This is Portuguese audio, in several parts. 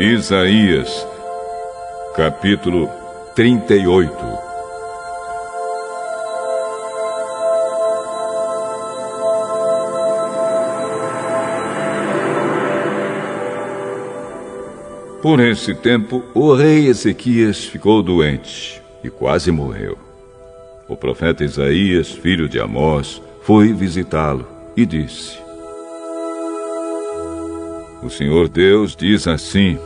Isaías, capítulo 38 Por esse tempo, o rei Ezequias ficou doente e quase morreu. O profeta Isaías, filho de Amós, foi visitá-lo e disse: O Senhor Deus diz assim: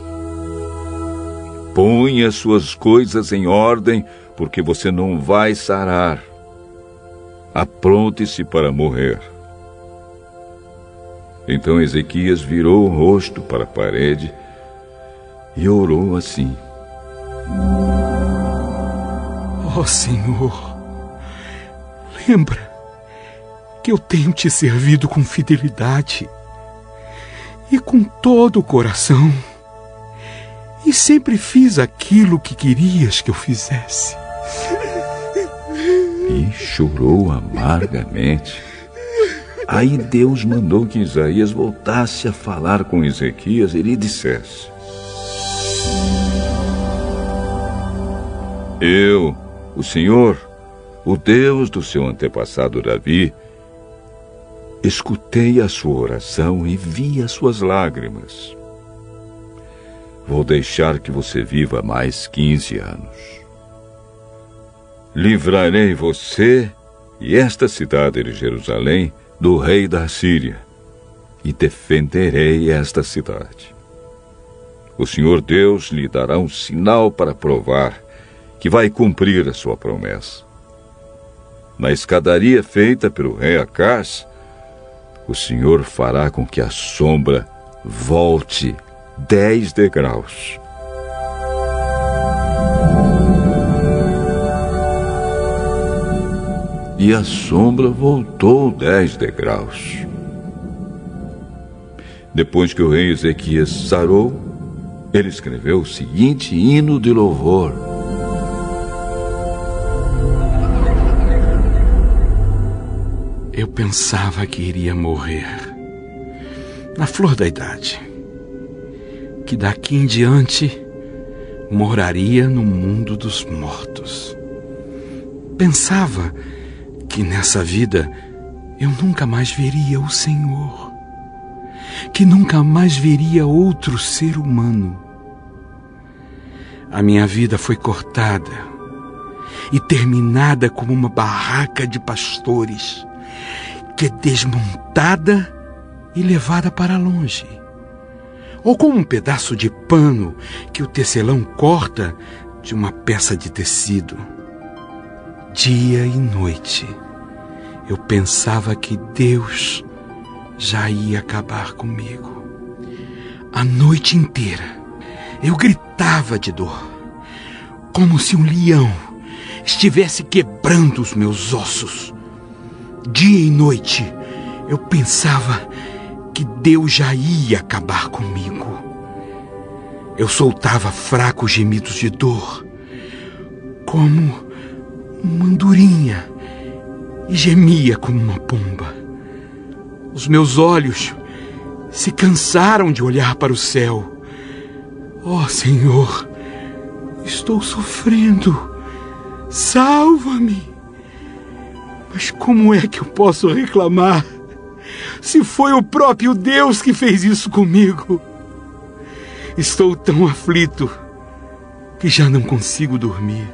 As suas coisas em ordem, porque você não vai sarar. Apronte-se para morrer. Então Ezequias virou o rosto para a parede e orou assim: Ó oh, Senhor, lembra que eu tenho te servido com fidelidade e com todo o coração, e sempre fiz aquilo que querias que eu fizesse. E chorou amargamente. Aí Deus mandou que Isaías voltasse a falar com Ezequias e lhe dissesse: Eu, o Senhor, o Deus do seu antepassado Davi, escutei a sua oração e vi as suas lágrimas. Vou deixar que você viva mais 15 anos. Livrarei você e esta cidade de Jerusalém do rei da Síria e defenderei esta cidade. O Senhor Deus lhe dará um sinal para provar que vai cumprir a sua promessa. Na escadaria feita pelo rei Acás, o Senhor fará com que a sombra volte dez degraus. E a sombra voltou dez degraus. Depois que o rei Ezequias sarou, ele escreveu o seguinte hino de louvor. Eu pensava que iria morrer na flor da idade, que daqui em diante moraria no mundo dos mortos. Pensava que nessa vida eu nunca mais veria o Senhor, que nunca mais veria outro ser humano. A minha vida foi cortada e terminada como uma barraca de pastores que é desmontada e levada para longe. Ou como um pedaço de pano que o tecelão corta de uma peça de tecido. Dia e noite eu pensava que Deus já ia acabar comigo. A noite inteira eu gritava de dor, como se um leão estivesse quebrando os meus ossos Dia e noite eu pensava que Deus já ia acabar comigo. Eu soltava fracos gemidos de dor, como uma andorinha, e gemia como uma pomba. Os meus olhos se cansaram de olhar para o céu. Oh, Senhor, estou sofrendo. Salva-me. Mas como é que eu posso reclamar se foi o próprio Deus que fez isso comigo? Estou tão aflito que já não consigo dormir.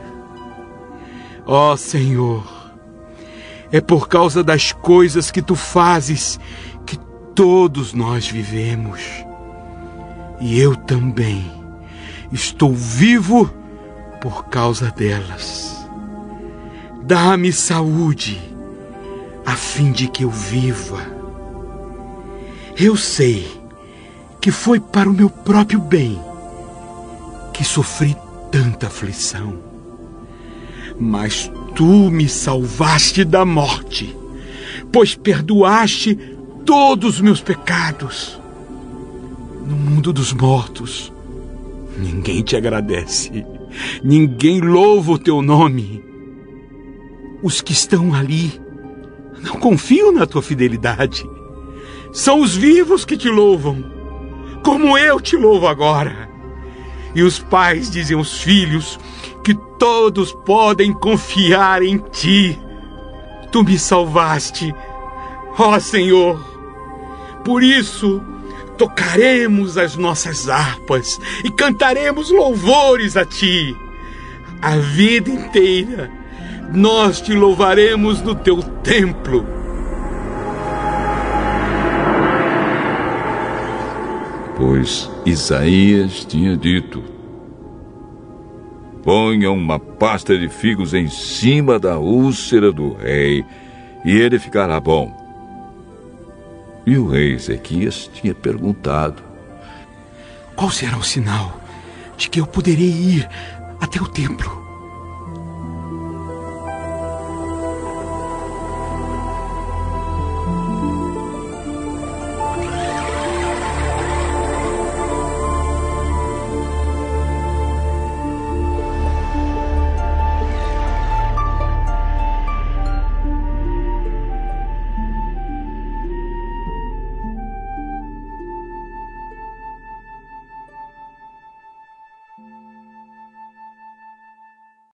Ó oh, Senhor, é por causa das coisas que tu fazes que todos nós vivemos. E eu também estou vivo por causa delas. Dá-me saúde, a fim de que eu viva. Eu sei que foi para o meu próprio bem que sofri tanta aflição. Mas tu me salvaste da morte, pois perdoaste todos os meus pecados. No mundo dos mortos, ninguém te agradece, ninguém louva o teu nome os que estão ali não confiam na tua fidelidade. São os vivos que te louvam, como eu te louvo agora. E os pais dizem aos filhos que todos podem confiar em ti. Tu me salvaste, ó Senhor. Por isso, tocaremos as nossas harpas e cantaremos louvores a ti. A vida inteira nós te louvaremos no teu templo. Pois Isaías tinha dito: Ponham uma pasta de figos em cima da úlcera do rei, e ele ficará bom. E o rei Ezequias tinha perguntado: Qual será o sinal de que eu poderei ir até o templo?